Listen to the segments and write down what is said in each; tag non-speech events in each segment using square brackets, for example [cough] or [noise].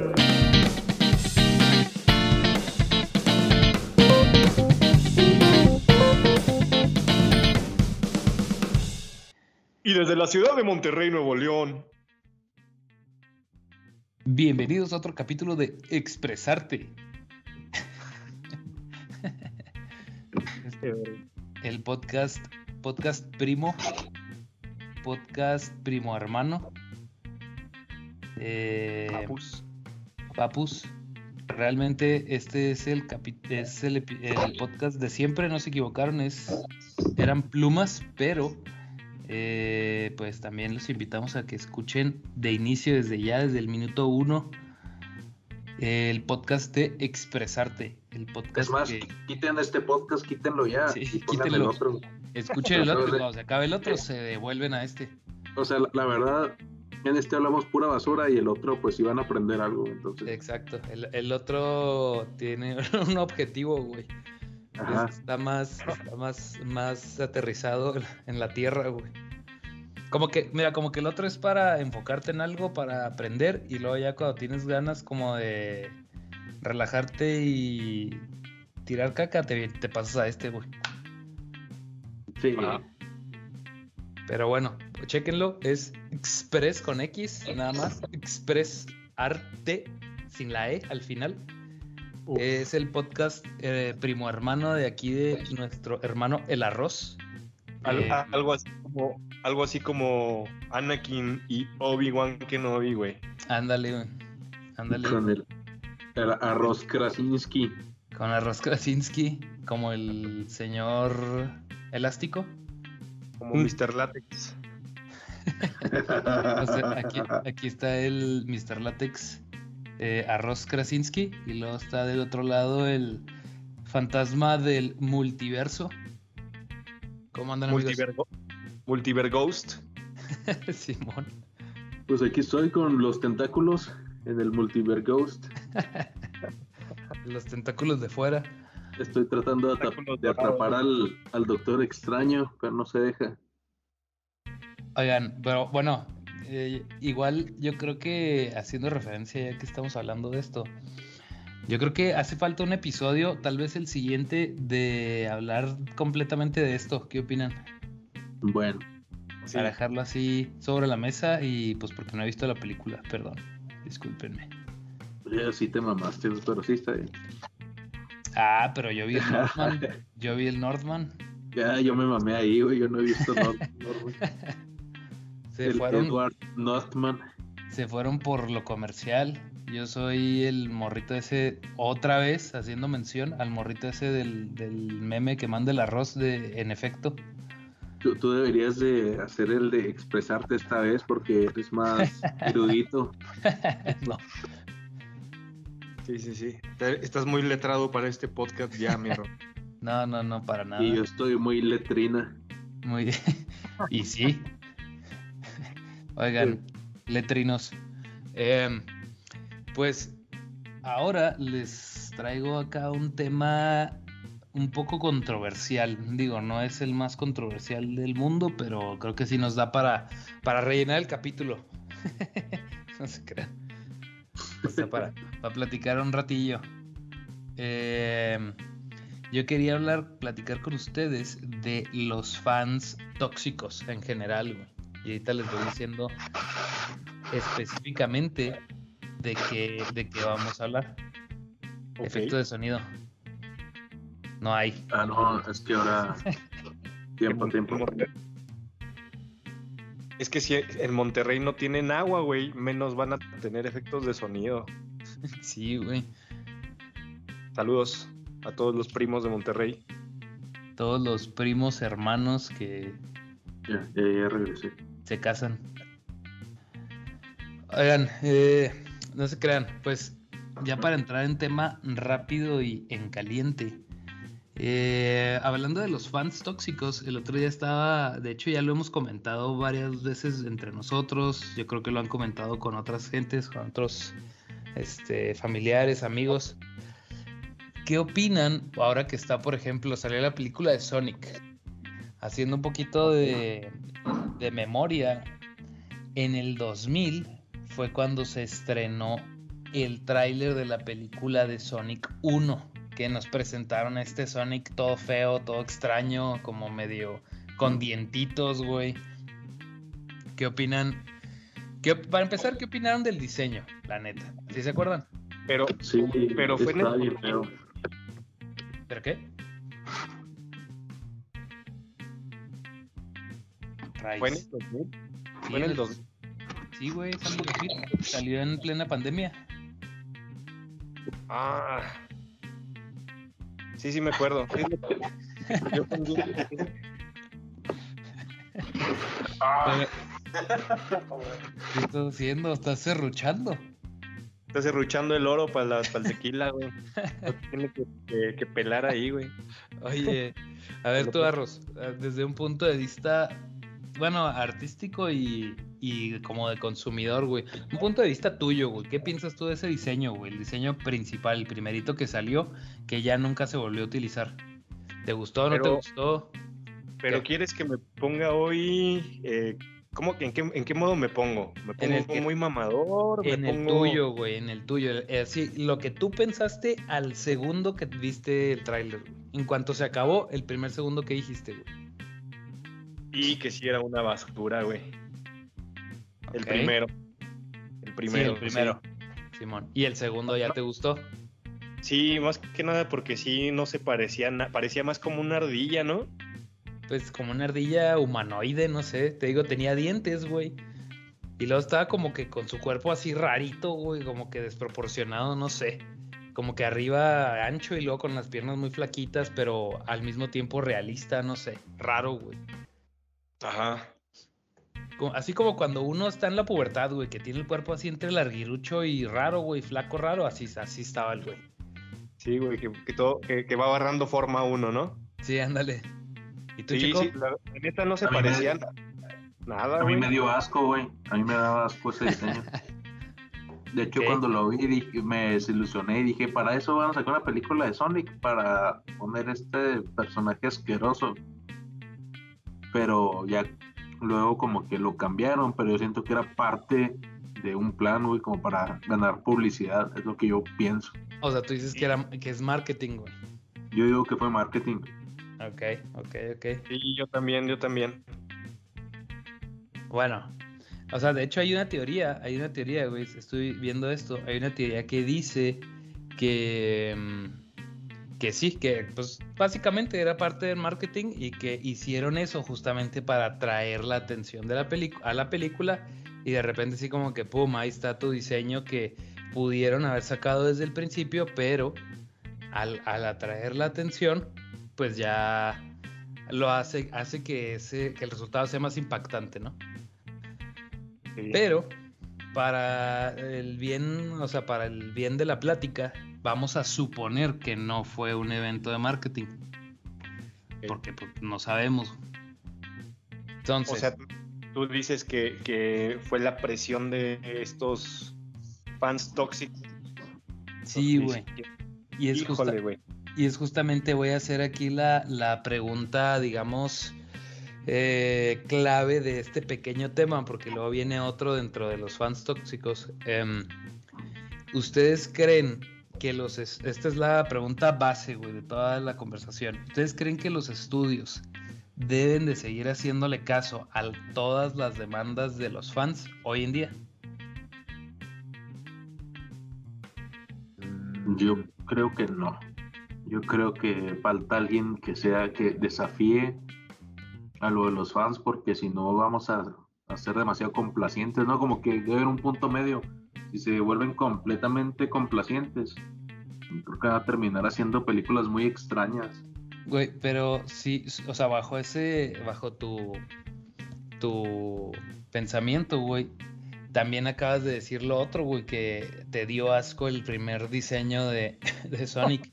Juan. Y desde la ciudad de Monterrey, Nuevo León. Bienvenidos a otro capítulo de Expresarte. El podcast, podcast primo, podcast primo hermano. Eh, Papus. Papus. Realmente este es el, capi- es el, el podcast de siempre, no se equivocaron, es, eran plumas, pero eh, pues también los invitamos a que escuchen de inicio, desde ya, desde el minuto uno, el podcast de Expresarte. El podcast Es más, que quiten este podcast, quítenlo ya Sí, y pongan el quítenlo. otro. escuchen el [laughs] otro cuando se acabe el otro se devuelven a este. O sea, la, la verdad, en este hablamos pura basura y el otro pues iban a aprender algo, entonces. Exacto. El, el otro tiene [laughs] un objetivo, güey. Ajá. Está más, está más, más aterrizado en la tierra, güey. Como que, mira, como que el otro es para enfocarte en algo, para aprender, y luego ya cuando tienes ganas como de relajarte y tirar caca, te, te pasas a este, güey. Sí. Ajá. Pero bueno, chéquenlo, es Express con X, nada más. Express Arte, sin la E al final. Uf. Es el podcast eh, primo hermano de aquí de nuestro hermano El Arroz. Al- Eh, algo, así como, algo así como Anakin y Obi-Wan Kenobi, güey. ándale, güey. Ándale. Con el, el arroz Krasinski. Con Arroz Krasinski, como el señor elástico. Como Mm. Mr. [laughs] O sea, aquí, aquí está el Mr. Látex eh, Arroz Krasinski. Y luego está del otro lado el fantasma del multiverso. ¿Cómo andan amigos? Multivergo. Multiver Ghost. [laughs] Simón. Pues aquí estoy con los tentáculos en el Multiver Ghost. [laughs] Los tentáculos de fuera. Estoy tratando de, atrapar al, al doctor extraño, pero no se deja. Oigan, pero bueno, eh, igual yo creo que haciendo referencia ya que estamos hablando de esto, yo creo que hace falta un episodio, tal vez el siguiente, de hablar completamente de esto. ¿Qué opinan? Bueno, Sí. Para dejarlo así sobre la mesa y pues porque no he visto la película, perdón, discúlpenme. ya sí te mamaste, pero sí está bien. Ah, pero yo vi el [laughs] Northman, yo vi el Northman. Ya, yo me mamé ahí, güey, yo no he visto Nor- Norman. [laughs] Se el fueron, Edward Northman. se fueron por lo comercial. Yo soy el morrito ese, otra vez haciendo mención al morrito ese del, del meme que manda el arroz de en efecto. Tú, tú deberías de hacer el de expresarte esta vez porque eres más [laughs] erudito. no, Sí, sí, sí. Te- Estás muy letrado para este podcast ya, miro. [laughs] no, no, no, para nada. Y yo estoy muy letrina. Muy [laughs] y sí. Oigan, letrinos. Em, pues ahora les traigo acá un tema un poco controversial. Digo, no es el más controversial del mundo, pero creo que sí nos da para, para rellenar el capítulo. [laughs] no se crean. Para, para platicar un ratillo. Em, yo quería hablar, platicar con ustedes de los fans tóxicos en general, güey. Y ahorita les voy diciendo específicamente de qué, de qué vamos a hablar. Efecto de sonido. No hay. Ah, no, es que ahora. [laughs] Tiempo, tiempo. Es que si en Monterrey no tienen agua, güey, menos van a tener efectos de sonido. Sí, güey. Saludos a todos los primos de Monterrey. Todos los primos hermanos que Ya, ya, ya regresé. se casan. Oigan, eh, no se crean, pues ya para entrar en tema rápido y en caliente. Eh, hablando de los fans tóxicos, el otro día estaba, de hecho ya lo hemos comentado varias veces entre nosotros, yo creo que lo han comentado con otras gentes, con otros este, familiares, amigos. ¿Qué opinan ahora que está, por ejemplo, salió la película de Sonic? Haciendo un poquito de, de memoria, en el 2000 fue cuando se estrenó el tráiler de la película de Sonic 1, que nos presentaron a este Sonic todo feo, todo extraño, como medio con dientitos, güey. ¿Qué opinan? ¿Qué, para empezar, ¿qué opinaron del diseño? La neta. ¿Sí se acuerdan? Pero, Sí, pero fue en el- bien feo. ¿Pero qué? fue en el 2000. Sí, Fue en el el- 2000. Sí, güey, salió en plena pandemia. Ah. Sí, sí me acuerdo. Pero- ¿Qué estás haciendo? ¿Estás serruchando? Estás serruchando el oro para, la, para el tequila, güey. No tiene que, que- que pelar ahí, güey. Oye, a ver tú, Arros, eh, desde un punto de vista, bueno, artístico y, y como de consumidor, güey. Un punto de vista tuyo, güey. ¿Qué piensas tú de ese diseño, güey? El diseño principal, el primerito que salió, que ya nunca se volvió a utilizar. ¿Te gustó o no te gustó? Pero ¿Qué? quieres que me ponga hoy. Eh, ¿cómo, en, qué, ¿En qué modo me pongo? ¿Me pongo el que- muy mamador? ¿Me En el pongo- tuyo, güey, en el tuyo. Eh, lo que tú pensaste al segundo que viste el tráiler. En cuanto se acabó, el primer segundo que dijiste, güey. Y que sí era una basura, güey. El primero. El primero. sí, el primero. Simón. ¿Y el segundo ya te gustó? Sí. Más que nada porque sí no se parecía, na- parecía más como una ardilla, ¿no? Pues como una ardilla humanoide, no sé. Te digo, tenía dientes, güey. Y luego estaba como que con su cuerpo así rarito, güey, como que desproporcionado, no sé. Como que arriba ancho y luego con las piernas muy flaquitas, pero al mismo tiempo realista, no sé. Raro, güey. Ajá. Así como cuando uno está en la pubertad, güey, que tiene el cuerpo así entre larguirucho y raro, güey, flaco raro, así, así estaba el güey. Sí, güey, que, que todo, que, que va agarrando forma uno, ¿no? Sí, ándale. ¿Y tú, Sí, chico? sí, la, la neta no se A me- parecía na- nada, A mí güey. me dio asco, güey. A mí me daba asco ese [laughs] diseño. De hecho, Ok. cuando lo vi, dije- me desilusioné y dije, para eso van a sacar una película de Sonic, para poner este personaje asqueroso. Pero ya luego como que lo cambiaron, pero yo siento que era parte de un plan, güey, como para ganar publicidad, es lo que yo pienso. O sea, tú dices que, era, que es marketing, güey. Yo digo que fue marketing. Ok, ok, ok. Sí, yo también, yo también. Bueno, o sea, de hecho hay una teoría, hay una teoría, güey, estoy viendo esto, hay una teoría que dice que, mm, que sí, que pues básicamente era parte del marketing y que hicieron eso justamente para atraer la atención de la película a la película y de repente sí como que pum, ahí está tu diseño que pudieron haber sacado desde el principio, pero al, al atraer la atención, pues ya lo hace, hace que, ese, que el resultado sea más impactante, ¿no? Sí. Pero para el bien, o sea, para el bien de la plática, vamos a suponer que no fue un evento de marketing. Porque pues, no sabemos. Entonces, O sea, tú dices que, que fue la presión de estos fans tóxicos. sí, Los güey. que- Y es, justa- Híjole, güey. y es justamente, voy a hacer aquí la, la pregunta, digamos, eh, clave de este pequeño tema, porque luego viene otro dentro de los fans tóxicos. Em, ¿Ustedes creen que los... es- esta es la pregunta base, güey, de toda la conversación. ¿Ustedes creen que los estudios deben de seguir haciéndole caso a todas las demandas de los fans hoy en día? Yo creo que no. Yo creo que falta alguien que sea que desafíe a lo de los fans porque si no vamos a, a ser demasiado complacientes, ¿no? Como que debe haber un punto medio. Si se vuelven completamente complacientes, creo que va a terminar haciendo películas muy extrañas. Güey, pero sí, o sea, bajo ese, bajo tu, tu pensamiento, güey, también acabas de decir lo otro, güey, que te dio asco el primer diseño de, [laughs] de Sonic.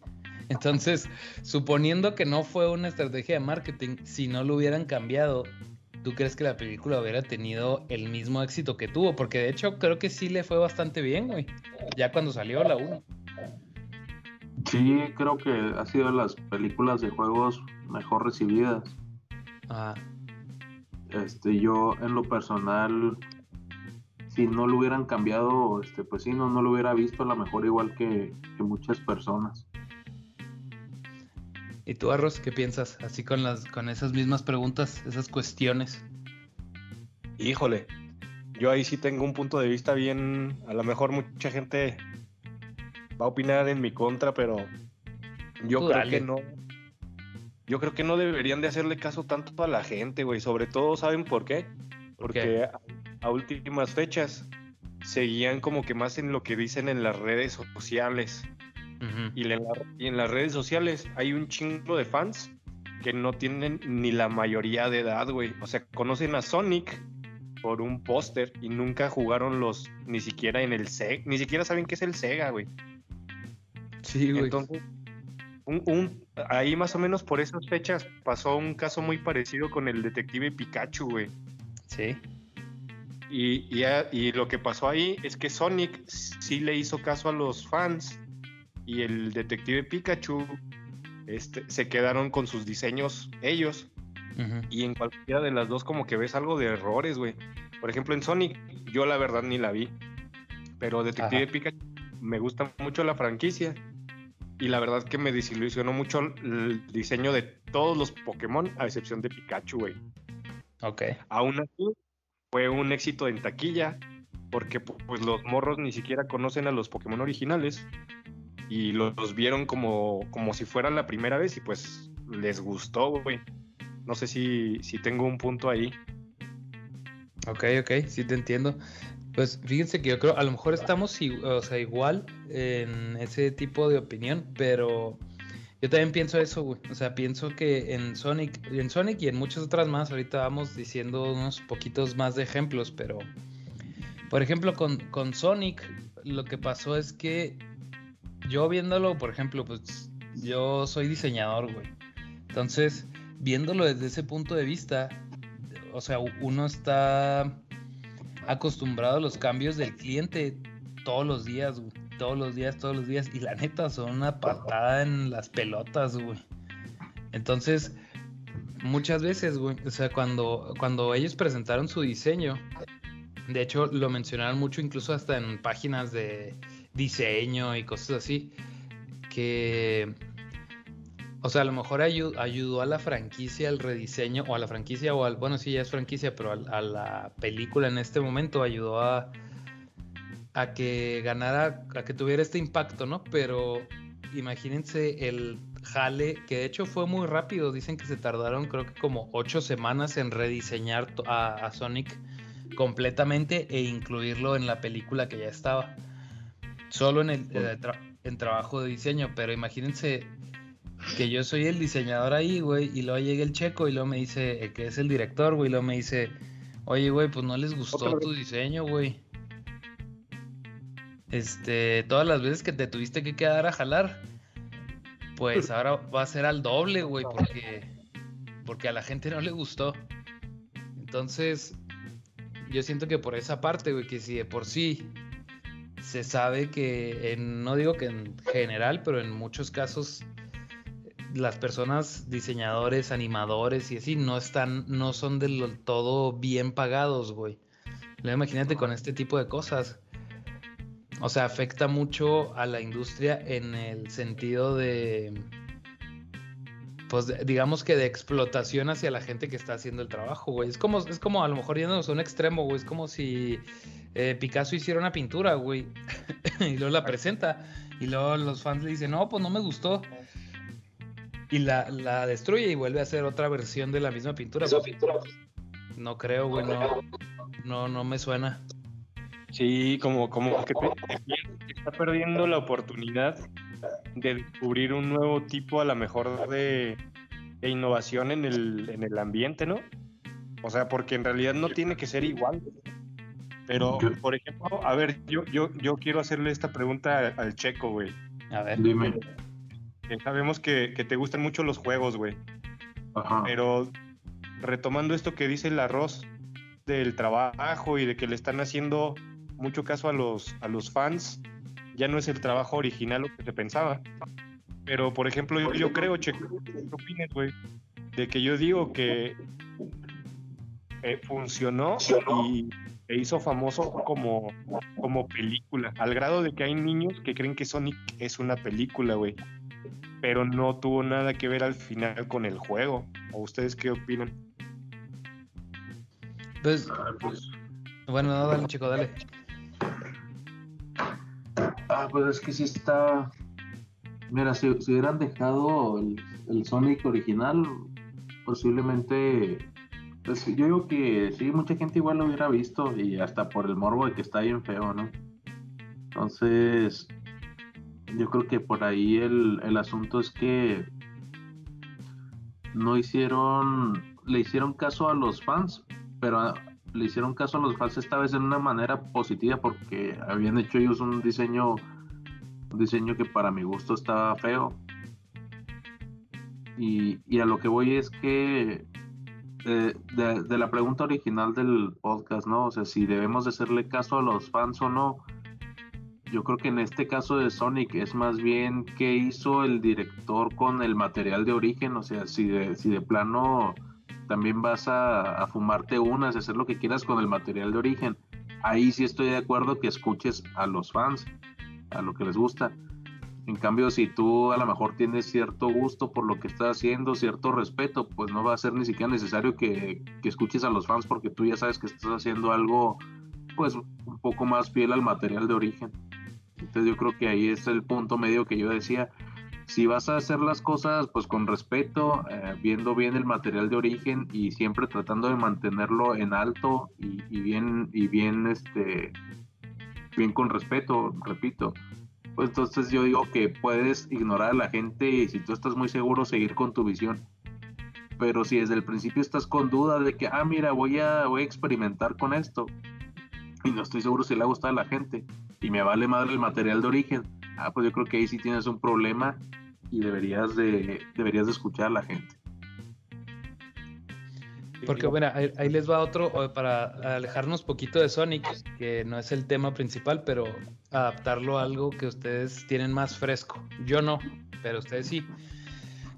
Entonces, suponiendo que no fue una estrategia de marketing, si no lo hubieran cambiado, ¿tú crees que la película hubiera tenido el mismo éxito que tuvo? Porque de hecho creo que sí le fue bastante bien, güey. Ya cuando salió la 1. Sí, creo que ha sido de las películas de juegos mejor recibidas. Ajá. Este, yo en lo personal si no lo hubieran cambiado, este, pues sí, no, no lo hubiera visto a lo mejor igual que, que muchas personas. ¿Y tú, Arroz, qué piensas? Así con las, con esas mismas preguntas, esas cuestiones. Híjole, yo ahí sí tengo un punto de vista bien, a lo mejor mucha gente va a opinar en mi contra, pero yo Tú creo dale. que no. Yo creo que no deberían de hacerle caso tanto a la gente, güey. Sobre todo, ¿saben por qué? ¿Por Porque qué? A, últimas fechas seguían como que más en lo que dicen en las redes sociales. Y en, la- y en las redes sociales hay un chingo de fans que no tienen ni la mayoría de edad, güey. O sea, conocen a Sonic por un póster y nunca jugaron los, ni siquiera en el Sega, ni siquiera saben qué es el Sega, güey. Sí, güey. Entonces, un, un- ahí más o menos por esas fechas pasó un caso muy parecido con el detective Pikachu, güey. Sí. Y, y y lo que pasó ahí es que Sonic sí le hizo caso a los fans y el detective Pikachu este, se quedaron con sus diseños ellos. Y en cualquiera de las dos como que ves algo de errores, güey. Por ejemplo, en Sonic yo la verdad ni la vi. Pero Detective Ajá. Pikachu me gusta mucho la franquicia. Y la verdad que me desilusionó mucho el diseño de todos los Pokémon, a excepción de Pikachu, güey. Ok. Aún así, fue un éxito en taquilla, porque pu- pues los morros ni siquiera conocen a los Pokémon originales y lo- los vieron como, como si fuera la primera vez y pues les gustó, güey. No sé si, si tengo un punto ahí. Ok, ok, sí te entiendo. Pues fíjense que yo creo, a lo mejor estamos o sea, igual en ese tipo de opinión, pero yo también pienso eso, güey. O sea, pienso que en Sonic, en Sonic y en muchas otras más, ahorita vamos diciendo unos poquitos más de ejemplos, pero por ejemplo con, con Sonic, lo que pasó es que yo viéndolo, por ejemplo, pues yo soy diseñador, güey. Entonces, viéndolo desde ese punto de vista, o sea, uno está acostumbrado a los cambios del cliente todos los días, güey. Todos los días, todos los días. Y la neta, son una patada en las pelotas, güey. Entonces, muchas veces, güey, o sea, cuando, cuando ellos presentaron su diseño, de hecho, lo mencionaron mucho incluso hasta en páginas de diseño y cosas así, que, o sea, a lo mejor ayu- ayudó a la franquicia al rediseño, o a la franquicia, o al, bueno, sí, ya es franquicia, pero a, la película en este momento ayudó a, a que ganara, a que tuviera este impacto, ¿no? Pero imagínense el jale, que de hecho fue muy rápido, dicen que se tardaron creo que como ocho semanas en rediseñar a, a Sonic completamente e incluirlo en la película que ya estaba. Solo en el eh, tra- en trabajo de diseño, pero imagínense que yo soy el diseñador ahí, güey, y luego llega el checo y luego me dice, eh, que es el director, güey, y luego me dice, oye, güey, pues no les gustó tu diseño, güey. Este, todas las veces que te tuviste que quedar a jalar, pues [laughs] ahora va a ser al doble, güey, porque, porque a la gente no le gustó. Entonces, yo siento que por esa parte, güey, que si de por sí se sabe que, en- no digo que en general, pero en muchos casos las personas, diseñadores, animadores y así, no están, no son del todo bien pagados, güey. Imagínate con este tipo de cosas. O sea, afecta mucho a la industria en el sentido de, pues digamos que de explotación hacia la gente que está haciendo el trabajo, güey. Es como, es como a lo mejor yéndonos a un extremo, güey. Es como si eh, Picasso hiciera una pintura, güey. [laughs] y luego la presenta. Y luego los fans le dicen, no, pues no me gustó. Y la, la destruye y vuelve a hacer otra versión de la misma pintura. Pues, no creo, güey. No, no, no me suena. Sí, como, como que te- te pier- te está perdiendo la oportunidad de descubrir un nuevo tipo a lo mejor de, de innovación en el, en el ambiente, ¿no? O sea, porque en realidad no tiene que ser igual. Pero, por ejemplo, a ver, yo, yo, yo quiero hacerle esta pregunta al, al checo, güey. A ver. Dime. Sabemos que, que te gustan mucho los juegos, güey. Ajá. Pero retomando esto que dice el arroz del trabajo y de que le están haciendo mucho caso a los, a los fans, ya no es el trabajo original lo que se pensaba. Pero, por ejemplo, yo, yo creo, Checo, ¿qué opinas, güey? De que yo digo que eh, funcionó y, se hizo famoso como, como película, al grado de que hay niños que creen que Sonic es una película, güey. Pero no tuvo nada que ver al final con el juego. ¿O ustedes qué opinan? Pues, bueno, no, dale, chico, dale. Ah, pues es que sí está. Mira, si, hubieran dejado el, el Sonic original, posiblemente. Pues yo digo que sí, mucha gente igual lo hubiera visto y hasta por el morbo de que está bien feo, ¿no? Entonces, yo creo que por ahí el, el asunto es que no hicieron, le hicieron caso a los fans, pero le hicieron caso a los fans esta vez de una manera positiva porque habían hecho ellos un diseño, un diseño que para mi gusto estaba feo. Y, y a lo que voy es que eh, de, de la pregunta original del podcast, ¿no? O sea, si debemos de hacerle caso a los fans o no. Yo creo que en este caso de Sonic es más bien qué hizo el director con el material de origen, o sea, si de, si de plano también vas a, fumarte unas, hacer lo que quieras con el material de origen. Ahí sí estoy de acuerdo que escuches a los fans, a lo que les gusta. En cambio, si tú a lo mejor tienes cierto gusto por lo que estás haciendo, cierto respeto, pues no va a ser ni siquiera necesario que, que escuches a los fans porque tú ya sabes que estás haciendo algo pues un poco más fiel al material de origen. Entonces yo creo que ahí es el punto medio que yo decía. Si vas a hacer las cosas pues con respeto, eh, viendo bien el material de origen y siempre tratando de mantenerlo en alto y, bien y bien este bien con respeto, repito. Pues entonces yo digo que puedes ignorar a la gente y si tú estás muy seguro seguir con tu visión. Pero si desde el principio estás con duda de que, ah, mira, voy a, voy a experimentar con esto y no estoy seguro si le gusta a la gente y me vale madre el material de origen, ah, pues yo creo que ahí sí tienes un problema y deberías de, deberías de escuchar a la gente. Porque, bueno, ahí, ahí les va otro para alejarnos poquito de Sonic, que no es el tema principal, pero adaptarlo a algo que ustedes tienen más fresco. Yo no, pero ustedes sí.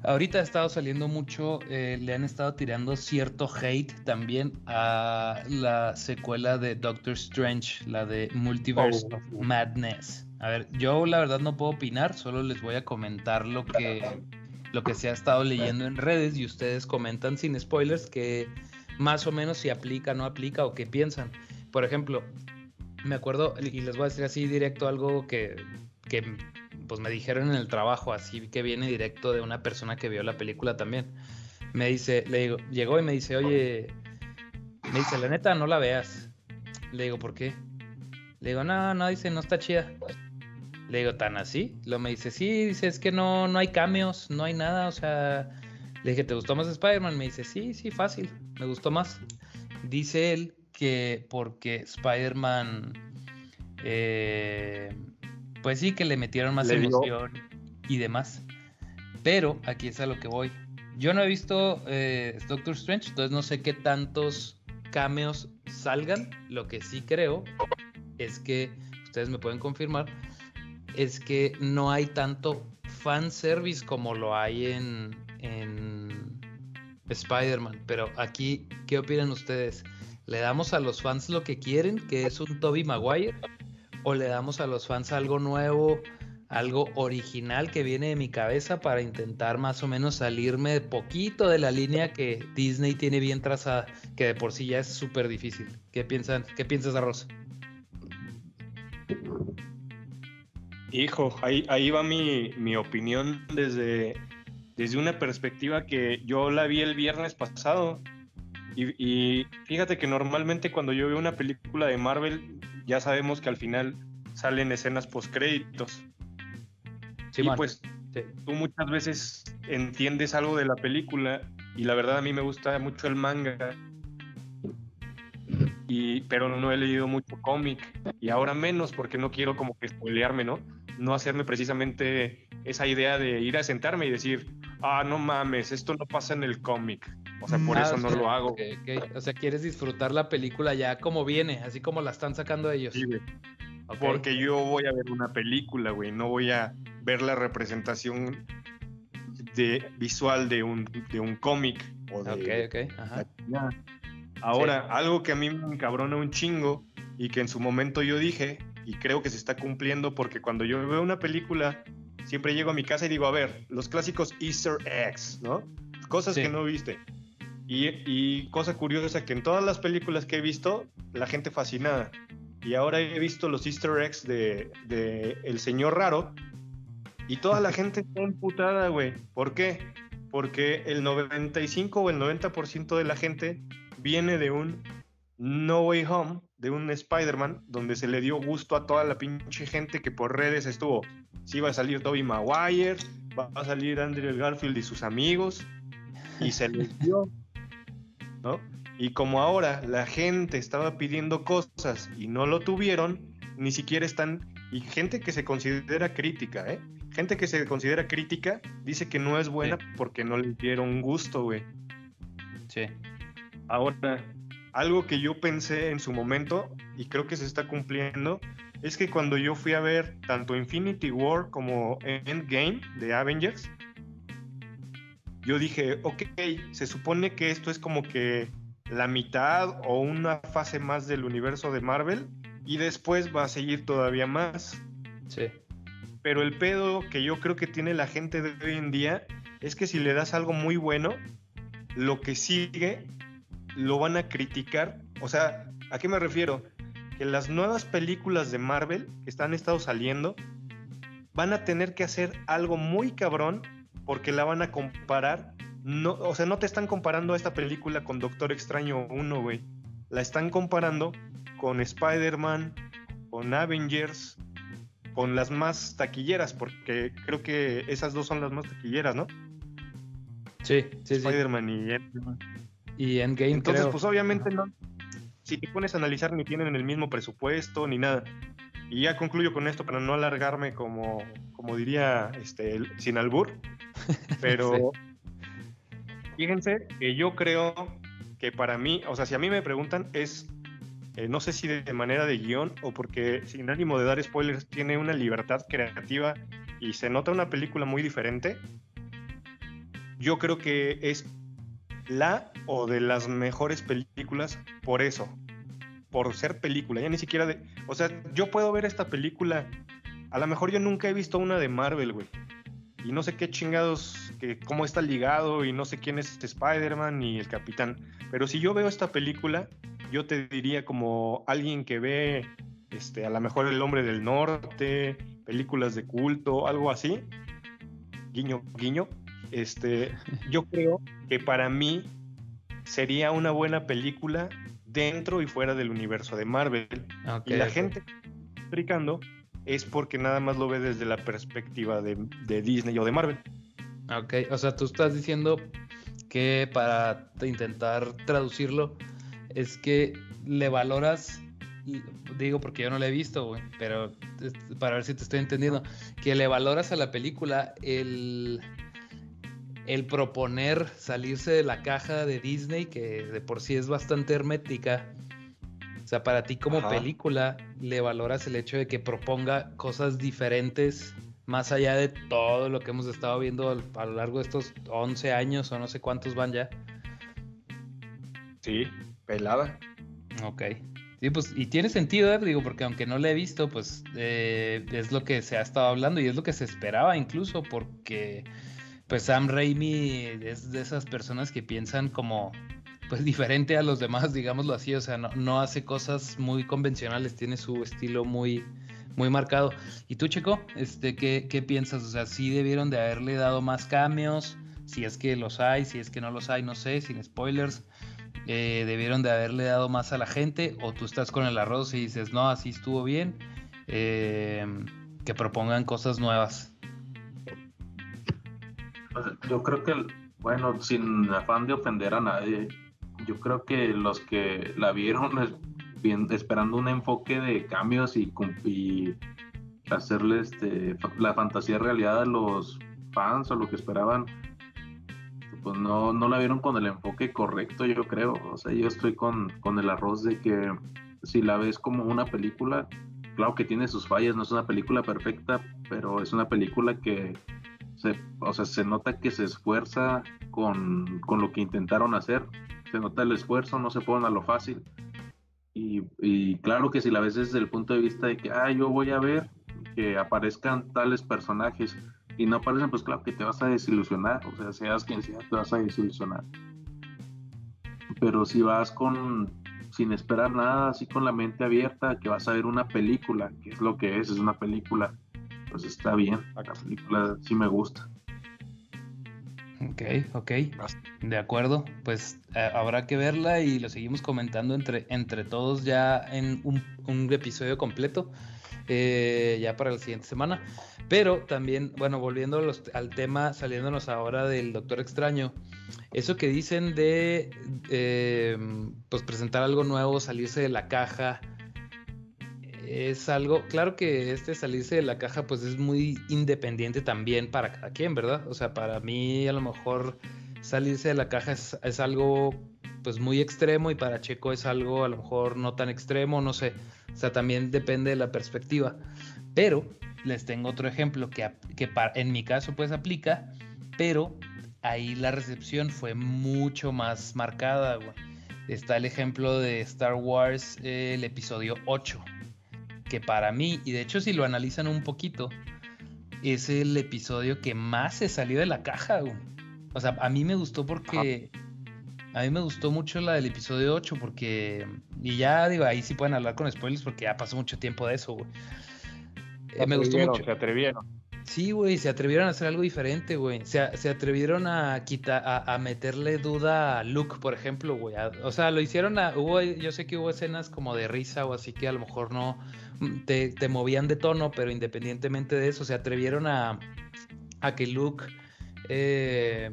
Ahorita ha estado saliendo mucho, eh, le han estado tirando cierto hate también a la secuela de Doctor Strange, la de Multiverse Oh, of Madness. A ver, yo la verdad no puedo opinar, solo les voy a comentar lo que, lo que se ha estado leyendo en redes y ustedes comentan sin spoilers que más o menos si aplica, no aplica o qué piensan. Por ejemplo, me acuerdo, y les voy a decir así directo algo que, que pues me dijeron en el trabajo, así que viene directo de una persona que vio la película también. Me dice, le digo, llegó y me dice, oye, me dice, la neta, no la veas. Le digo, ¿por qué? Le digo, no, no, dice, no está chida. Le digo, ¿tan así? Lo me dice, sí, dice, es que no, no hay cambios, no hay nada, o sea, le dije, ¿te gustó más Spider-Man? Me dice, sí, sí, fácil, me gustó más. Dice él que porque Spider-Man, eh, pues sí, que le metieron más Le dio. emoción y demás. Pero aquí es a lo que voy. Yo no he visto eh, Doctor Strange, entonces no sé qué tantos cameos salgan. Lo que sí creo es que, ustedes me pueden confirmar, es que no hay tanto fanservice como lo hay en, en Spider-Man. Pero aquí, ¿qué opinan ustedes? ¿Le damos a los fans lo que quieren, que es un Toby Maguire? ¿O le damos a los fans algo nuevo, algo original que viene de mi cabeza para intentar más o menos salirme poquito de la línea que Disney tiene bien trazada, que de por sí ya es súper difícil? ¿Qué piensan? ¿Qué piensas, Arroz? Hijo, ahí, ahí va mi, mi opinión desde, desde una perspectiva que yo la vi el viernes pasado. Y fíjate que normalmente cuando yo veo una película de Marvel, ya sabemos que al final salen escenas postcréditos. Sí, y man. pues Sí. tú muchas veces entiendes algo de la película y la verdad a mí me gusta mucho el manga. Y, pero no he leído mucho cómic y ahora menos porque no quiero como que spoilearme, ¿no? No hacerme precisamente esa idea de ir a sentarme y decir, ah, no mames, esto no pasa en el cómic. O sea, por Ah, eso o no lo hago. O sea, quieres disfrutar la película ya como viene, así como la están sacando ellos. Sí, güey. Porque yo voy a ver una película, güey, no voy a ver la representación de, visual de un, de un cómic o de, Ok, ok. Ajá. Ahora, algo que a mí me encabrona un chingo y que en su momento yo dije, y creo que se está cumpliendo porque cuando yo veo una película, siempre llego a mi casa y digo, a ver, los clásicos Easter eggs, ¿no? Cosas que no viste. Y, cosa curiosa, que en todas las películas que he visto, la gente fascinada. Y ahora he visto los Easter eggs de, de El Señor Raro y toda la gente está emputada, güey. ¿Por qué? Porque el 95 o el 90% de la gente viene de un No Way Home, de un Spider-Man, donde se le dio gusto a toda la pinche gente que por redes estuvo. Si va a salir Tobey Maguire, va a salir Andrew Garfield y sus amigos, y se les dio. ¿No? Y como ahora la gente estaba pidiendo cosas y no lo tuvieron, ni siquiera están... Y gente que se considera crítica, ¿eh? Gente que se considera crítica dice que no es buena porque no le dieron gusto, güey. Sí. Ahora, algo que yo pensé en su momento y creo que se está cumpliendo es que cuando yo fui a ver tanto Infinity War como Endgame de Avengers, yo dije, ok, se supone que esto es como que la mitad o una fase más del universo de Marvel y después va a seguir todavía más. Sí. Pero el pedo que yo creo que tiene la gente de hoy en día es que si le das algo muy bueno, lo que sigue lo van a criticar. O sea, ¿a qué me refiero? Que las nuevas películas de Marvel que están estado saliendo van a tener que hacer algo muy cabrón porque la van a comparar. No, o sea, no te están comparando a esta película con Doctor Extraño 1, güey. La están comparando con Spider-Man, con Avengers, con las más taquilleras, porque creo que esas dos son las más taquilleras, ¿no? Sí, sí, Spider-Man y Endgame. Y Endgame, Entonces, pues obviamente no. Si te pones a analizar, ni tienen el mismo presupuesto, ni nada. Y ya concluyo con esto para no alargarme como, como diría este, sin albur. [laughs] Pero fíjense que yo creo que para mí, o sea, si a mí me preguntan, es, eh, no sé si de manera de guion o porque sin ánimo de dar spoilers, tiene una libertad creativa y se nota una película muy diferente. Yo creo que es la o de las mejores películas por eso, por ser película, ya ni siquiera de, o sea, yo puedo ver esta película, a lo mejor yo nunca he visto una de Marvel, güey, y no sé qué chingados, que, cómo está ligado y no sé quién es este Spider-Man ni el Capitán. Pero si yo veo esta película, yo te diría como alguien que ve este, a lo mejor El Hombre del Norte, películas de culto, algo así. Guiño, guiño. Este, yo creo que para mí sería una buena película dentro y fuera del universo de Marvel. y la gente explicando es porque nada más lo ve desde la perspectiva de, Disney o de Marvel. Ok, o sea, tú estás diciendo que para intentar traducirlo es que le valoras, digo porque yo no lo he visto, güey, pero para ver si te estoy entendiendo, que le valoras a la película el, el proponer salirse de la caja de Disney, que de por sí es bastante hermética, o sea, para ti como película, le valoras el hecho de que proponga cosas diferentes más allá de todo lo que hemos estado viendo a lo largo de estos 11 años o no sé cuántos van ya. Sí, pelada. Ok. Sí, pues, y tiene sentido, ¿eh? digo, porque aunque no le he visto, pues eh, es lo que se ha estado hablando y es lo que se esperaba incluso, porque pues Sam Raimi es de esas personas que piensan como pues [laughs] diferente a los demás, digámoslo así, o sea, no, hace cosas muy convencionales, tiene su estilo muy, muy marcado. ¿Y tú, Checo, este, qué, qué piensas? O sea, sí debieron de haberle dado más cambios, si es que los hay, si es que no los hay, no sé, sin spoilers. Eh, debieron de haberle dado más a la gente o tú estás con el arroz y dices, no, así estuvo bien, eh, que propongan cosas nuevas. Yo creo que, bueno, sin afán de ofender a nadie, yo creo que los que la vieron esperando un enfoque de cambios y, y hacerle este, la fantasía realidad a los fans o lo que esperaban, pues no, no la vieron con el enfoque correcto, yo creo. O sea, yo estoy con, con el arroz de que si la ves como una película, claro que tiene sus fallas, no es una película perfecta, pero es una película que se, o sea, se nota que se esfuerza con, con lo que intentaron hacer se nota el esfuerzo, no se ponen a lo fácil. Y, claro que si la ves desde el punto de vista de que, ah, yo voy a ver que aparezcan tales personajes y no aparecen, pues claro que te vas a desilusionar, o sea, seas quien sea, te vas a desilusionar. Pero si vas con, sin esperar nada, así con la mente abierta, que vas a ver una película, que es lo que es, es una película, pues está bien, la película sí me gusta. Ok, ok. De acuerdo. Pues eh, habrá que verla y lo seguimos comentando entre, entre todos ya en un, episodio completo, eh, ya para la siguiente semana. Pero también, bueno, volviendo al tema, saliéndonos ahora del Doctor Extraño, eso que dicen de eh, pues presentar algo nuevo, salirse de la caja, es algo, claro que este salirse de la caja pues es muy independiente también para cada quien, ¿verdad? O sea, para mí a lo mejor salirse de la caja es, algo pues muy extremo y para Checo es algo a lo mejor no tan extremo, no sé. O sea, también depende de la perspectiva. Pero les tengo otro ejemplo que, que en mi caso pues aplica, pero ahí la recepción fue mucho más marcada. Está el ejemplo de Star Wars, el episodio 8 que para mí, y de hecho si lo analizan un poquito, es el episodio que más se salió de la caja. O sea, a mí me gustó porque... A mí me gustó mucho la del episodio 8 porque... Y ya digo, ahí sí pueden hablar con spoilers porque ya pasó mucho tiempo de eso, güey. Eh, me gustó mucho. Se atrevieron. Sí, güey, se atrevieron a hacer algo diferente, güey. Se, se, atrevieron a quitar, a, meterle duda a Luke, por ejemplo, güey. o sea, lo hicieron a. Hubo, yo sé que hubo escenas como de risa o así que a lo mejor no, te, movían de tono, pero independientemente de eso, se atrevieron a, a que Luke eh,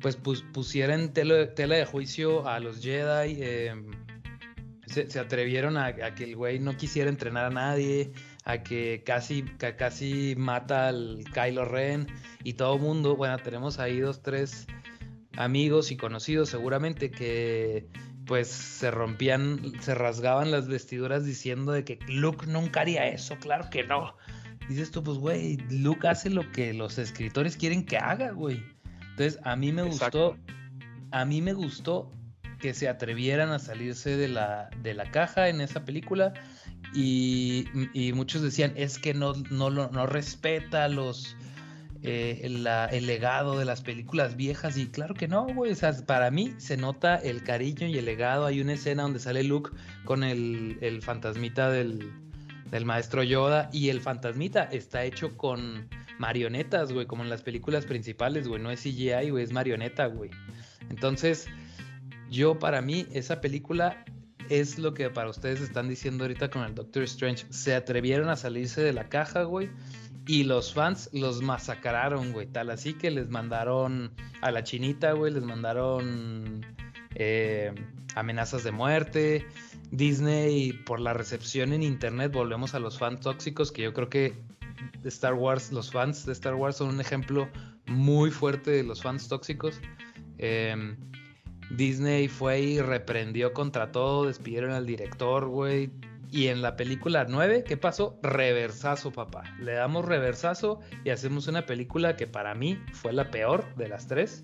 pues pusiera en tela, de juicio a los Jedi. Em, se, atrevieron a, que el güey no quisiera entrenar a nadie, a que casi, casi mata al Kylo Ren y todo mundo. Bueno, tenemos ahí dos, tres amigos y conocidos seguramente que pues se rompían, se rasgaban las vestiduras diciendo de que Luke nunca haría eso, claro que no. Dices tú, pues, güey, Luke hace lo que los escritores quieren que haga, güey. Entonces, a mí me gustó, a mí me gustó que se atrevieran a salirse de la, de la caja en esa película y, y muchos decían, es que no, no, no respeta los, eh, el legado de las películas viejas y claro que no, güey, o sea, para mí se nota el cariño y el legado, hay una escena donde sale Luke con el, el fantasmita del, del, maestro Yoda y el fantasmita está hecho con marionetas, güey, como en las películas principales, güey, no es CGI, güey, es marioneta, güey. Entonces, yo para mí esa película es lo que para ustedes están diciendo ahorita con el Doctor Strange. Se atrevieron a salirse de la caja, güey. Y los fans los masacraron, güey. Tal así que les mandaron a la chinita, güey. Les mandaron eh, amenazas de muerte. Disney, por la recepción en internet, volvemos a los fans tóxicos. Que yo creo que Star Wars, los fans de Star Wars son un ejemplo muy fuerte de los fans tóxicos. Em, Disney fue y reprendió contra todo. Despidieron al director, güey y en la película 9, ¿qué pasó? Reversazo, papá. Le damos reversazo y hacemos una película que para mí fue la peor de las tres.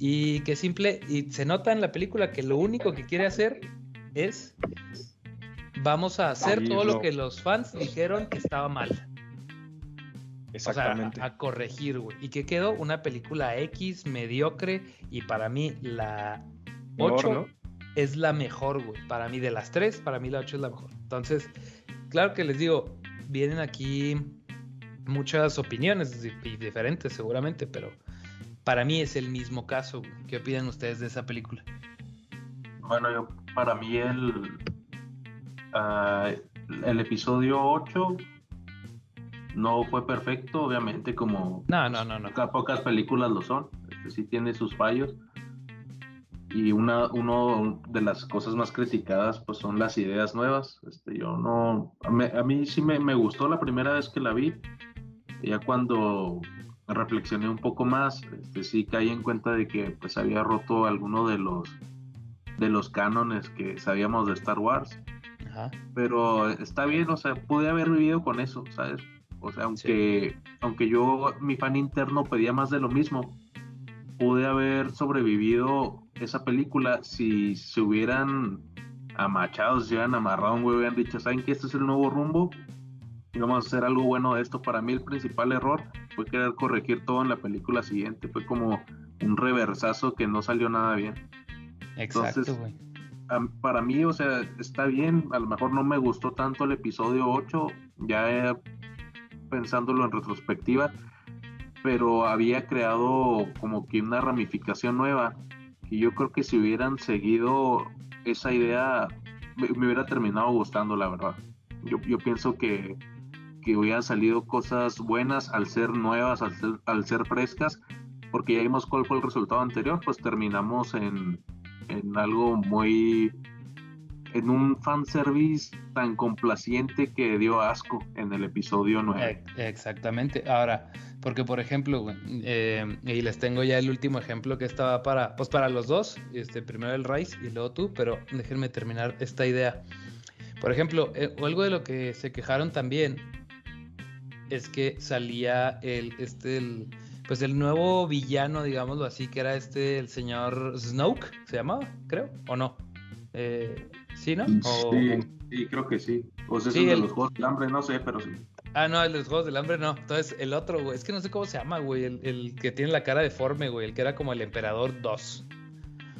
Y que simple, y se nota en la película que lo único que quiere hacer es, vamos a hacer todo lo que los fans dijeron que estaba mal. Exactamente. O sea, a, corregir, güey. Y que quedó una película X, mediocre, y para mí la 8 es la mejor, güey. Para mí, de las tres, para mí la 8 es la mejor. Entonces, claro que les digo, vienen aquí muchas opiniones diferentes seguramente, pero para mí es el mismo caso. ¿Qué opinan ustedes de esa película? Bueno, yo, para mí el, ah, el episodio 8 no fue perfecto, obviamente, como no, no, no, no. pocas películas lo son. Este, sí tiene sus fallos. Y una uno de las cosas más criticadas pues son las ideas nuevas. Este yo no a mí, sí me, me, gustó la primera vez que la vi. Ya cuando reflexioné un poco más este sí caí en cuenta de que pues había roto alguno de los de los cánones que sabíamos de Star Wars. Pero está bien o sea pude haber vivido con eso sabes o sea aunque aunque yo mi fan interno pedía más de lo mismo pude haber sobrevivido esa película si se hubieran a machados, se hubieran amarrado un güey, hubieran dicho, ¿saben que este es el nuevo rumbo? Y vamos a hacer algo bueno de esto. Para mí el principal error fue querer corregir todo en la película siguiente. Fue como un reversazo que no salió nada bien. Exacto, güey. Para mí, o sea, está bien. A lo mejor no me gustó tanto el episodio 8, ya pensándolo en retrospectiva, pero había creado como que una ramificación nueva. Y yo creo que si hubieran seguido esa idea, me, hubiera terminado gustando, la verdad. Yo, pienso que, que hubieran salido cosas buenas al ser nuevas, al ser, al ser frescas, porque ya vimos cuál fue el resultado anterior, pues terminamos en, en algo muy en un fanservice tan complaciente que dio asco en el episodio 9. Exactamente. Ahora, porque por ejemplo, eh, y les tengo ya el último ejemplo que estaba para, pues para los dos, este, primero el Rice y luego tú, pero déjenme terminar esta idea. Por ejemplo, eh, algo de lo que se quejaron también es que salía el, este, el, pues el nuevo villano, digámoslo así, que era este, el señor Snoke, se llamaba, creo, o no. Eh, ¿Sí, no? Sí, creo que sí. O sea, es de los Juegos del Hambre, no sé, pero sí. Ah, no, el de los Juegos del Hambre no. Entonces, el otro, güey, es que no sé cómo se llama, güey, el, que tiene la cara deforme, güey, el que era como el Emperador 2.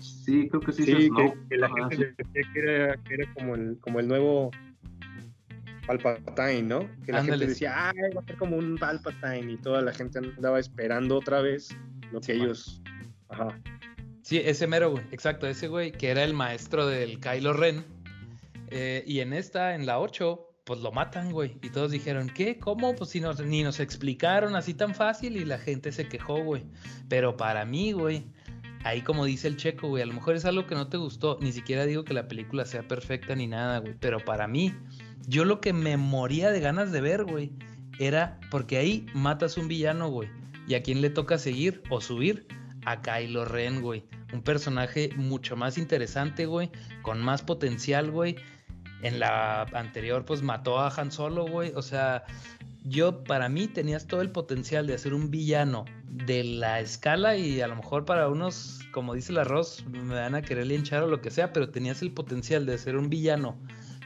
Sí, creo que sí. Sí, que, que, la gente decía que era, que era como, el, como el nuevo Palpatine, ¿no? Que la gente decía, ah, va a ser como un Palpatine y toda la gente andaba esperando otra vez lo que ellos... Ajá. Sí, ese mero, güey, exacto, ese güey que era el maestro del Kylo Ren. Eh, y en esta, en la 8, pues lo matan, güey. Y todos dijeron, ¿qué? ¿Cómo? Pues si ni nos explicaron así tan fácil y la gente se quejó, güey. Pero para mí, güey, ahí como dice el checo, güey, a lo mejor es algo que no te gustó. Ni siquiera digo que la película sea perfecta ni nada, güey. Pero para mí, yo lo que me moría de ganas de ver, güey, era porque ahí matas un villano, güey. ¿Y a quién le toca seguir o subir? A Kylo Ren, güey. Un personaje mucho más interesante, güey. Con más potencial, güey. En la anterior, pues mató a Han Solo, güey. O sea, yo, para mí, tenías todo el potencial de hacer un villano de la escala y a lo mejor para unos, como dice el arroz, me van a querer linchar o lo que sea, pero tenías el potencial de hacer un villano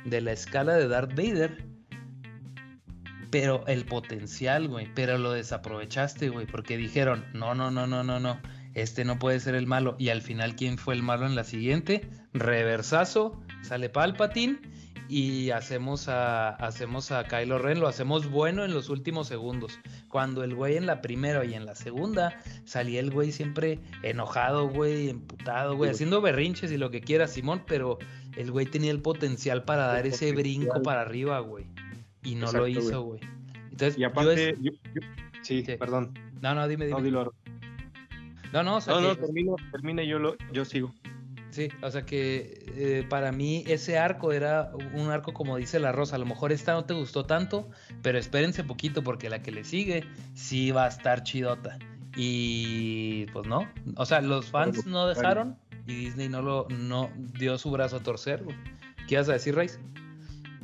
de la escala de Darth Vader. Pero el potencial, güey, pero lo desaprovechaste, güey, porque dijeron, no, no, no, no, no, no, este no puede ser el malo. Y al final, ¿quién fue el malo en la siguiente? Reversazo, sale Palpatine y hacemos a, hacemos a Kylo Ren, lo hacemos bueno en los últimos segundos. Cuando el güey en la primera y en la segunda salía el güey siempre enojado, güey, emputado, güey, haciendo berrinches y lo que quiera, Simón, pero el güey tenía el potencial para dar ese brinco para arriba, güey. Y no lo hizo, güey. Entonces, y aparte, sí, perdón. No, no, dime, dime. No, no, no, o sea no, termino, termina y yo, lo, yo sigo. Sí, o sea que eh, para mí ese arco era un arco como dice la Rosa. A lo mejor esta no te gustó tanto, pero espérense poquito porque la que le sigue sí va a estar chidota. Y pues no, o sea, los fans no dejaron y Disney no lo no dio su brazo a torcer, ¿Qué ibas a decir, Reyes?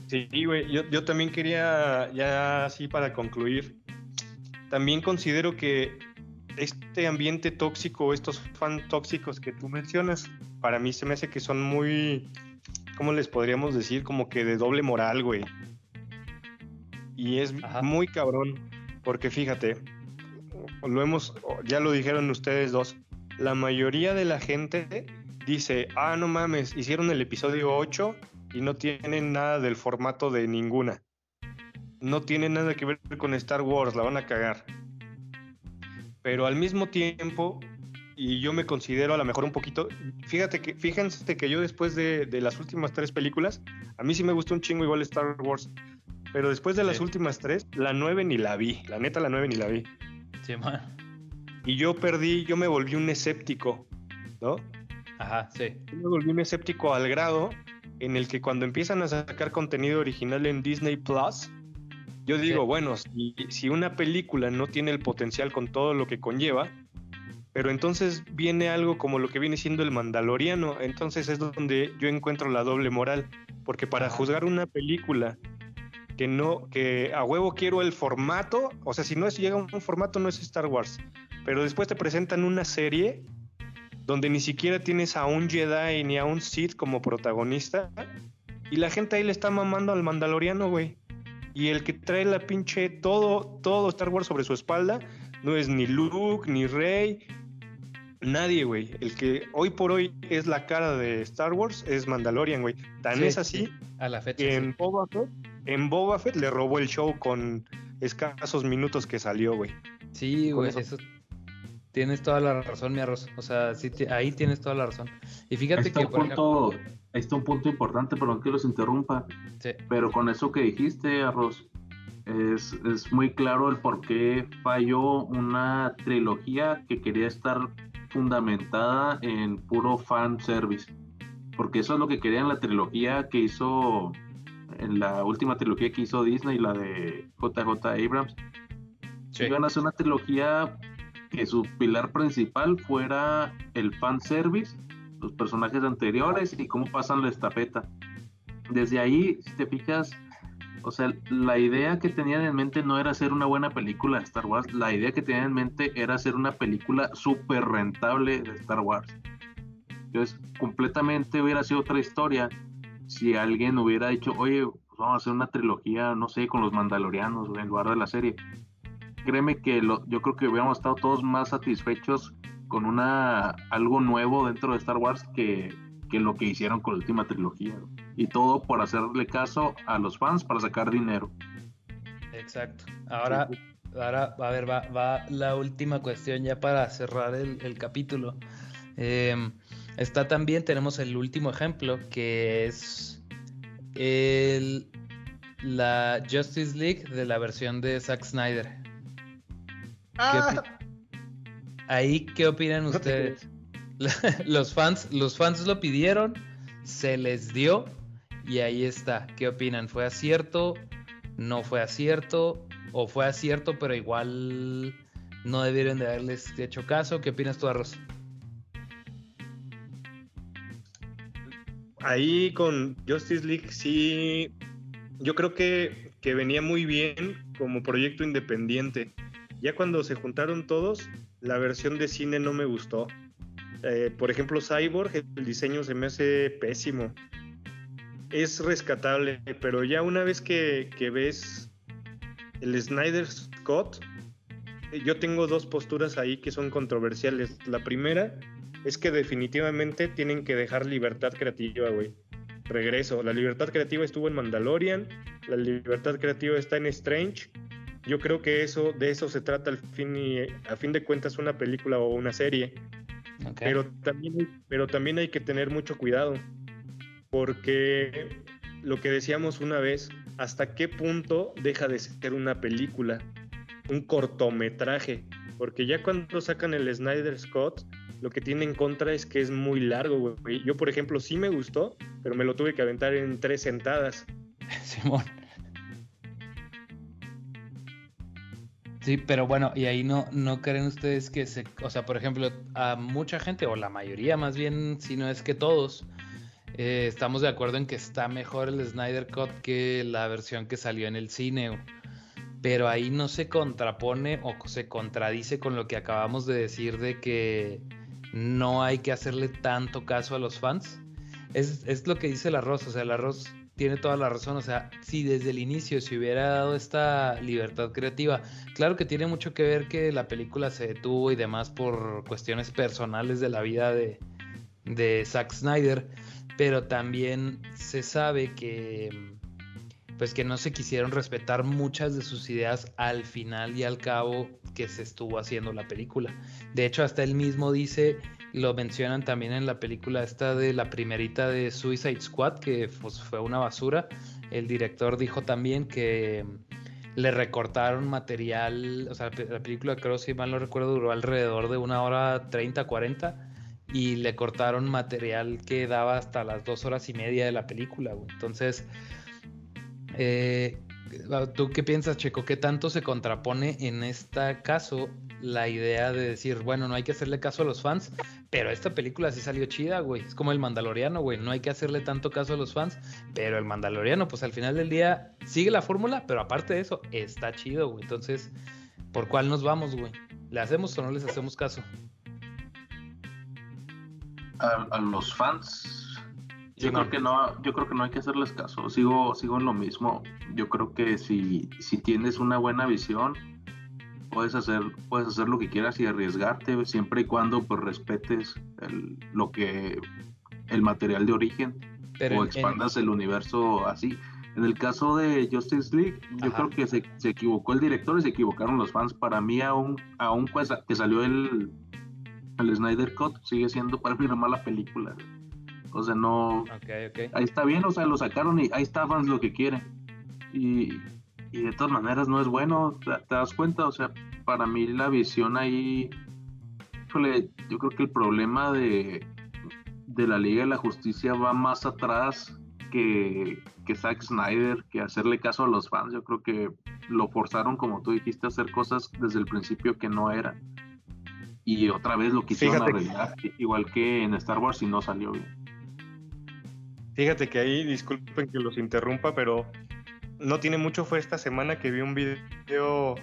Sí, güey, yo, yo también quería, ya así para concluir, también considero que este ambiente tóxico, estos fans tóxicos que tú mencionas, para mí se me hace que son muy, ¿cómo les podríamos decir? Como que de doble moral, güey. Y es muy cabrón, porque fíjate, lo hemos, ya lo dijeron ustedes dos, la mayoría de la gente dice, ah, no mames, hicieron el episodio 8 y no tienen nada del formato de ninguna. No tiene nada que ver con Star Wars, la van a cagar. Pero al mismo tiempo, y yo me considero a lo mejor un poquito, fíjate que, fíjense que yo después de, las últimas tres películas, a mí sí me gustó un chingo igual Star Wars, pero después de las últimas tres, la nueve ni la vi, la neta la nueve ni la vi. Sí, man. Y yo perdí, yo me volví un escéptico, ¿no? Ajá, sí. Yo me volví un escéptico al grado en el que cuando empiezan a sacar contenido original en Disney Plus, yo digo, bueno, si, si, una película no tiene el potencial con todo lo que conlleva, pero entonces viene algo como lo que viene siendo el Mandaloriano, entonces es donde yo encuentro la doble moral, porque para juzgar una película que no, que a huevo quiero el formato, o sea, si no es llega un formato no es Star Wars, pero después te presentan una serie donde ni siquiera tienes a un Jedi ni a un Sith como protagonista, y la gente ahí le está mamando al Mandaloriano, güey. Y el que trae la pinche todo, todo Star Wars sobre su espalda, no es ni Luke, ni Rey, nadie, güey. El que hoy por hoy es la cara de Star Wars es Mandalorian, güey. Tan es así a la fecha, que en, Boba Fett, en Boba Fett le robó el show con escasos minutos que salió, güey. Sí, güey, eso... Tienes toda la razón, mi arroz. O sea, sí, ahí tienes toda la razón. Y fíjate que. Punto, Ahí está un punto importante, perdón que los interrumpa. Sí. Pero con eso que dijiste, arroz, es, es muy claro el por qué falló una trilogía que quería estar fundamentada en puro fan service. Porque eso es lo que quería en la trilogía que hizo, en la última trilogía que hizo Disney, la de JJ Abrams. Sí. Iban a hacer una trilogía que su pilar principal fuera el fan service, los personajes anteriores y cómo pasan la estafeta. Desde ahí, si te fijas, o sea, la idea que tenían en mente no era hacer una buena película de Star Wars, la idea que tenían en mente era hacer una película súper rentable de Star Wars. Entonces, completamente hubiera sido otra historia si alguien hubiera dicho, oye, pues vamos a hacer una trilogía, no sé, con los mandalorianos en lugar de la serie créeme que lo, yo creo que hubiéramos estado todos más satisfechos con una algo nuevo dentro de Star Wars que, que lo que hicieron con la última trilogía. Y todo por hacerle caso a los fans para sacar dinero. Exacto. Ahora, ahora a ver, va, va la última cuestión ya para cerrar el, el capítulo. Em, está también, tenemos el último ejemplo, que es el, la Justice League de la versión de Zack Snyder. Ah. Ahí, ¿qué opinan ustedes? [laughs] los fans, los fans lo pidieron, se les dio y ahí está. ¿Qué opinan? ¿Fue acierto? ¿No fue acierto? ¿O fue acierto pero igual no debieron de haberles hecho caso? ¿Qué opinas tú, Arroz? Ahí con Justice League sí, yo creo que, que venía muy bien como proyecto independiente ya cuando se juntaron todos, la versión de cine no me gustó. Eh, por ejemplo, Cyborg, el diseño se me hace pésimo. Es rescatable, pero ya una vez que, ves el Snyder Scott, yo tengo dos posturas ahí que son controversiales. La primera es que definitivamente tienen que dejar libertad creativa, güey. Regreso. La libertad creativa estuvo en Mandalorian, la libertad creativa está en Strange yo creo que eso, de eso se trata al fin y a fin de cuentas una película o una serie. Pero, también, pero también hay que tener mucho cuidado, porque lo que decíamos una vez, hasta qué punto deja de ser una película, un cortometraje, porque ya cuando sacan el Snyder Scott, lo que tiene en contra es que es muy largo, güey. Yo, por ejemplo, sí me gustó, pero me lo tuve que aventar en tres sentadas. [laughs] Simón. Sí, pero bueno, y ahí no, no creen ustedes que se, o sea, por ejemplo, a mucha gente, o la mayoría más bien, si no es que todos, eh, estamos de acuerdo en que está mejor el Snyder Cut que la versión que salió en el cine, pero ahí no se contrapone o se contradice con lo que acabamos de decir de que no hay que hacerle tanto caso a los fans. Es, es lo que dice el arroz, o sea, el arroz tiene toda la razón. O sea, si desde el inicio se hubiera dado esta libertad creativa, claro que tiene mucho que ver que la película se detuvo y demás por cuestiones personales de la vida de, de Zack Snyder, pero también se sabe que pues que no se quisieron respetar muchas de sus ideas al final y al cabo que se estuvo haciendo la película. De hecho, hasta él mismo dice lo mencionan también en la película esta de la primerita de Suicide Squad, que pues, fue una basura. El director dijo también que le recortaron material, o sea, la película creo si mal no recuerdo duró alrededor de una hora 30, 40 y le cortaron material que daba hasta las dos horas y media de la película. Entonces, eh, ¿tú qué piensas, Checo? ¿Qué tanto se contrapone en este caso la idea de decir, bueno, no hay que hacerle caso a los fans, pero esta película sí salió chida, güey. Es como el Mandaloriano, güey. No hay que hacerle tanto caso a los fans, pero el Mandaloriano, pues al final del día sigue la fórmula, pero aparte de eso, está chido, güey. Entonces, ¿por cuál nos vamos, güey? ¿Le hacemos o no les hacemos caso? A, los fans, yo creo que no, yo creo que no hay que hacerles caso. Sigo, sigo en lo mismo. Yo creo que si, si tienes una buena visión, puedes hacer, puedes hacer lo que quieras y arriesgarte, siempre y cuando pues respetes lo que el material de origen o expandas el universo así. En el caso de Justice League, yo creo que se, se, equivocó el director y se equivocaron los fans. Para mí, aún, aún pues, que salió el, el Snyder Cut, sigue siendo para mí una mala película. O sea, no. Ahí está bien, o sea, lo sacaron y ahí está fans lo que quieren. Y, y de todas maneras no es bueno, ¿te, das cuenta? O sea, para mí la visión ahí. yo creo que el problema de, de la Liga de la Justicia va más atrás que, que Zack Snyder, que hacerle caso a los fans. Yo creo que lo forzaron, como tú dijiste, a hacer cosas desde el principio que no eran. Y otra vez lo quisieron arreglar, igual que en Star Wars, y no salió bien. Fíjate que ahí, disculpen que los interrumpa, pero no tiene mucho, fue esta semana que vi un video,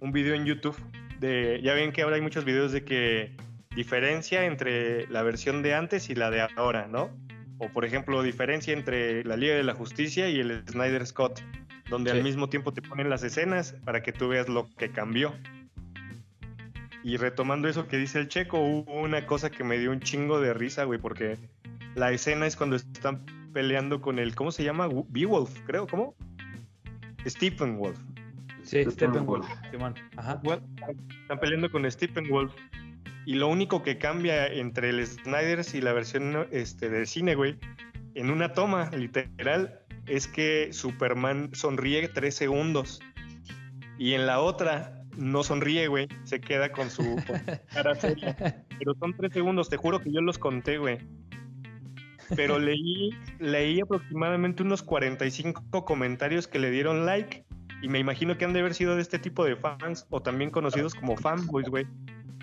un video en YouTube de, ya ven que ahora hay muchos videos de que diferencia entre la versión de antes y la de ahora, ¿no? O por ejemplo, diferencia entre la Liga de la Justicia y el Snyder Scott, donde al mismo tiempo te ponen las escenas para que tú veas lo que cambió. Y retomando eso que dice el checo, hubo una cosa que me dio un chingo de risa, güey, porque la escena es cuando están peleando con el, ¿cómo se llama? Beowulf, creo, ¿cómo? Stephen Wolf. Sí, Stephen Wolf. Ajá. están peleando con Stephen Wolf y lo único que cambia entre el Snyder y la versión este, del cine, güey, en una toma, literal, es que Superman sonríe tres segundos. Y en la otra no sonríe, güey. Se queda con su [laughs] cara seria. Pero son tres segundos, te juro que yo los conté, güey. Pero leí, leí aproximadamente unos 45 comentarios que le dieron like. Y me imagino que han de haber sido de este tipo de fans o también conocidos como fanboys, güey.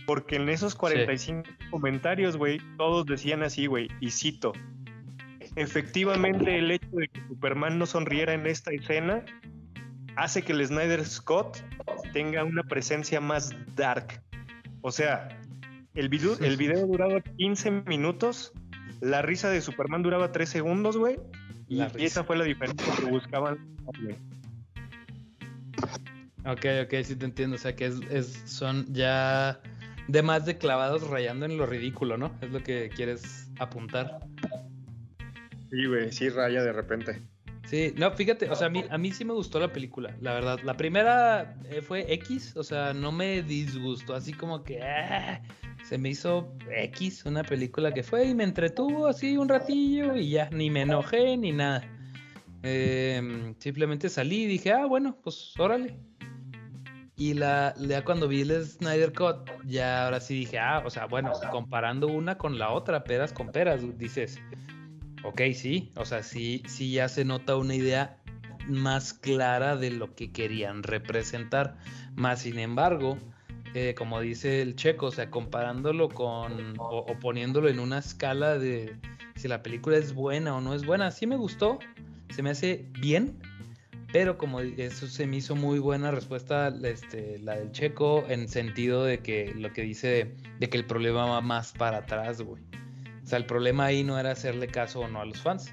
Porque en esos 45 comentarios, güey, todos decían así, güey, y cito, efectivamente el hecho de que Superman no sonriera en esta escena hace que el Snyder Scott tenga una presencia más dark. O sea, el video, el video duraba 15 minutos, la risa de Superman duraba 3 segundos, güey, y, esa fue la diferencia que buscaban. Ok, ok, sí te entiendo. O sea que es son ya de más de clavados rayando en lo ridículo, ¿no? Es lo que quieres apuntar. Sí, güey, sí raya de repente. Sí, no, fíjate, o sea, a mí, a mí sí me gustó la película, la verdad. La primera eh, fue X, o sea, no me disgustó, así como que ah, se me hizo X, una película que fue y me entretuvo así un ratillo y ya, ni me enojé ni nada. Em, simplemente salí y dije, ah, bueno, pues órale, y la, ya cuando vi el Snyder Cut, ya ahora sí dije, ah, o sea, bueno, comparando una con la otra, peras con peras, dices, ok, sí, o sea, sí, sí ya se nota una idea más clara de lo que querían representar. Más sin embargo, eh, como dice el checo, o sea, comparándolo con o, o, poniéndolo en una escala de si la película es buena o no es buena, sí me gustó, se me hace bien, pero como eso se me hizo muy buena respuesta este, la del checo en sentido de que lo que dice de, que el problema va más para atrás, güey. O sea, el problema ahí no era hacerle caso o no a los fans.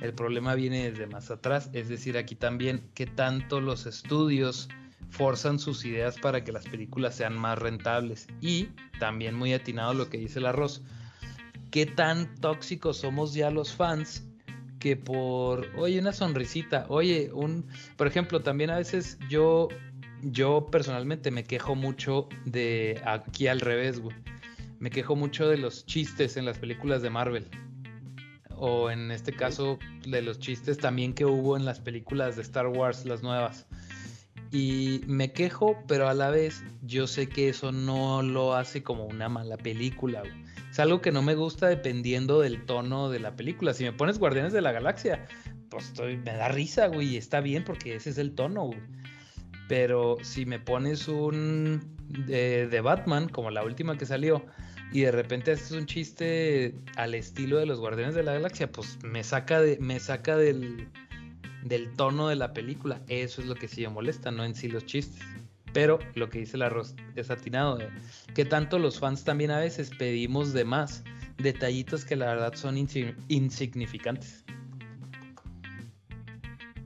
El problema viene desde más atrás, es decir, aquí también que tanto los estudios forzan sus ideas para que las películas sean más rentables y también muy atinado lo que dice el arroz, qué tan tóxicos somos ya los fans que por, oye, una sonrisita, oye, un, por ejemplo, también a veces yo, yo personalmente me quejo mucho de, aquí al revés, güey, me quejo mucho de los chistes en las películas de Marvel. O en este caso, de los chistes también que hubo en las películas de Star Wars, las nuevas. Y me quejo, pero a la vez yo sé que eso no lo hace como una mala película. Güey. Es algo que no me gusta dependiendo del tono de la película. Si me pones Guardianes de la Galaxia, pues estoy, me da risa, güey, y está bien porque ese es el tono, güey. Pero si me pones un de, de, Batman, como la última que salió, y de repente haces un chiste al estilo de los Guardianes de la Galaxia, pues me saca, de, me saca del, del tono de la película. Eso es lo que sí me molesta, no en sí los chistes. Pero lo que dice el arroz es atinado, de que tanto los fans también a veces pedimos de más detallitos que la verdad son insignificantes.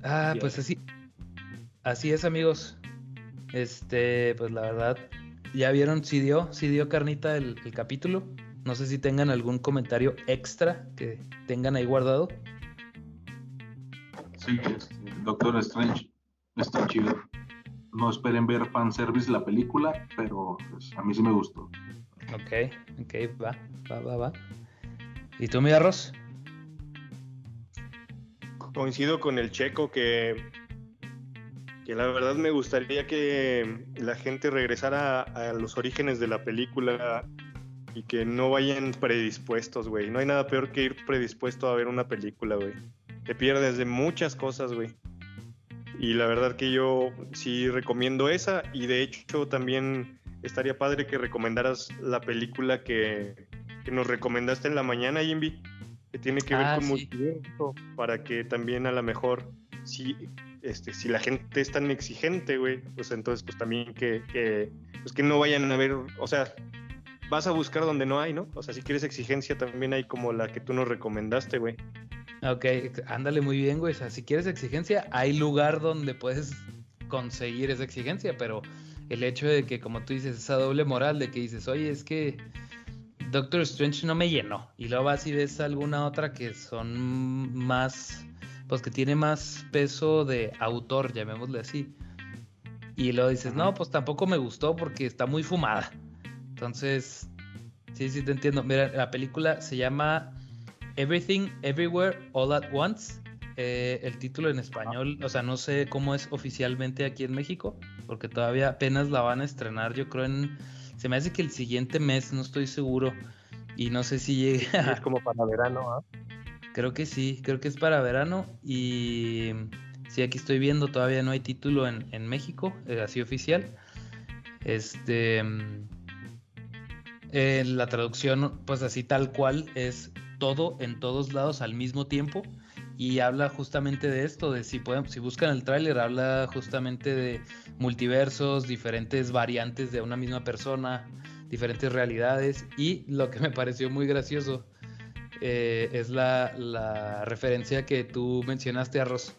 Ah, pues así. Así es, amigos. Este, pues la verdad, ya vieron si dio, si dio carnita el, capítulo. No sé si tengan algún comentario extra que tengan ahí guardado. Sí, Doctor Strange está chido. No esperen ver fanservice la película, pero pues, a mí sí me gustó. Ok, ok, va, va, va, va. ¿Y tú, mi arroz? Coincido con el checo que que la verdad me gustaría que la gente regresara a, los orígenes de la película y que no vayan predispuestos, güey. No hay nada peor que ir predispuesto a ver una película, güey. Te pierdes de muchas cosas, güey. Y la verdad que yo sí recomiendo esa y de hecho también estaría padre que recomendaras la película que, nos recomendaste en la mañana, Jimmy, que tiene que ver ah, con movimiento, para que también a lo mejor si este, si la gente es tan exigente, güey, pues entonces pues también que, que, pues que no vayan a ver, o sea, vas a buscar donde no hay, ¿no? O sea, si quieres exigencia también hay como la que tú nos recomendaste, güey. Ok, ándale muy bien, güey. O sea, si quieres exigencia, hay lugar donde puedes conseguir esa exigencia, pero el hecho de que, como tú dices, esa doble moral de que dices, oye, es que Doctor Strange no me llenó, y luego vas y ves alguna otra que son más pues que tiene más peso de autor, llamémosle así. Y luego dices, no, pues tampoco me gustó porque está muy fumada. Entonces, sí, sí te entiendo. Mira, la película se llama Everything, Everywhere, All at Once. Eh, el título en español, o sea, no sé cómo es oficialmente aquí en México, porque todavía apenas la van a estrenar, yo creo en... Se me hace que el siguiente mes, no estoy seguro. Y no sé si llegue Es como para verano, ¿ah? Creo que sí, creo que es para verano y sí, aquí estoy viendo, todavía no hay título en, México, eh, así oficial. Este, eh, la traducción, pues así tal cual, es todo en todos lados al mismo tiempo y habla justamente de esto, de si pueden, si buscan el tráiler, habla justamente de multiversos, diferentes variantes de una misma persona, diferentes realidades y lo que me pareció muy gracioso eh, es la, referencia que tú mencionaste, Arroz,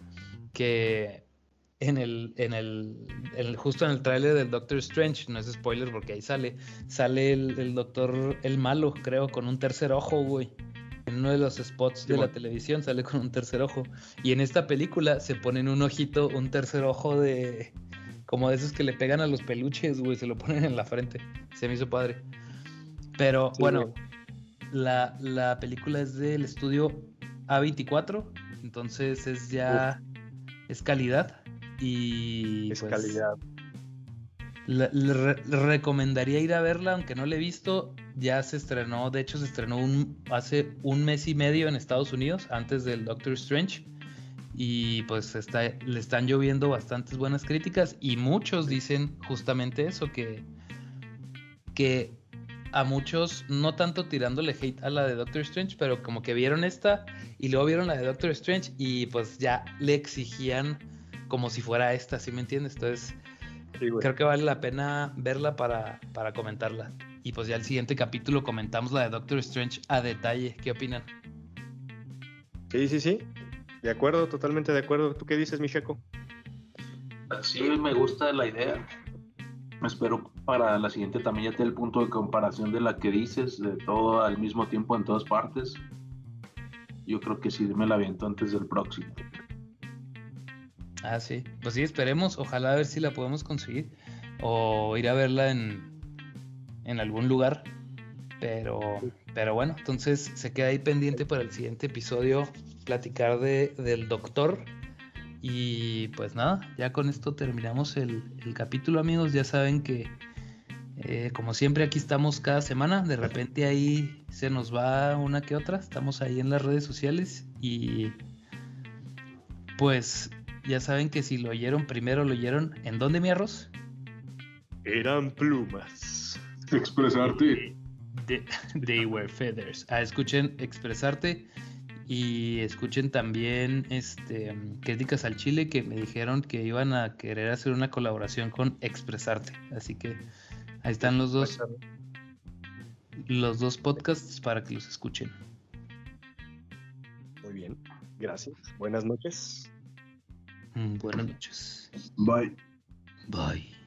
que en el, en el, justo en el tráiler del Doctor Strange, no es spoiler porque ahí sale, sale el, doctor, el malo, creo, con un tercer ojo, güey. En uno de los spots de la televisión sale con un tercer ojo. Y en esta película se ponen un ojito, un tercer ojo de... Como de esos que le pegan a los peluches, güey, se lo ponen en la frente. Se me hizo padre. Pero bueno, la, película es del estudio A24, entonces es ya es calidad y es pues, calidad. Recomendaría ir a verla, aunque no la he visto. Ya se estrenó, de hecho se estrenó un, hace un mes y medio en Estados Unidos, antes del Doctor Strange. Y pues le están lloviendo bastantes buenas críticas y muchos dicen justamente eso, que, que a muchos, no tanto tirándole hate a la de Doctor Strange, pero como que vieron esta y luego vieron la de Doctor Strange y pues ya le exigían como si fuera esta, ¿sí me entiendes? Entonces, creo que vale la pena verla para, para comentarla. Y pues ya el siguiente capítulo comentamos la de Doctor Strange a detalle. ¿Qué opinan? Sí, sí, sí. De acuerdo, totalmente de acuerdo. ¿Tú qué dices, Micheko? Sí, me gusta la idea espero para la siguiente también ya te el punto de comparación de la que dices, de todo al mismo tiempo en todas partes. Yo creo que sí me la aviento antes del próximo. Ah, sí. Pues sí, esperemos. Ojalá a ver si la podemos conseguir. O ir a verla en, en algún lugar. Pero, pero bueno, entonces se queda ahí pendiente para el siguiente episodio platicar de, del doctor y pues nada, ya con esto terminamos el, capítulo amigos. Ya saben que eh, como siempre aquí estamos cada semana. De repente ahí se nos va una que otra. Estamos ahí en las redes sociales y pues ya saben que si lo oyeron primero, lo oyeron en dónde mi arroz? Eran plumas. Expresarte. they were feathers. Ah, escuchen expresarte. Y escuchen también este, críticas al Chile que me dijeron que iban a querer hacer una colaboración con Expresarte. Así que ahí están los dos. los dos podcasts para que los escuchen. Muy bien, gracias. Buenas noches. Mm, buenas noches. Bye. Bye.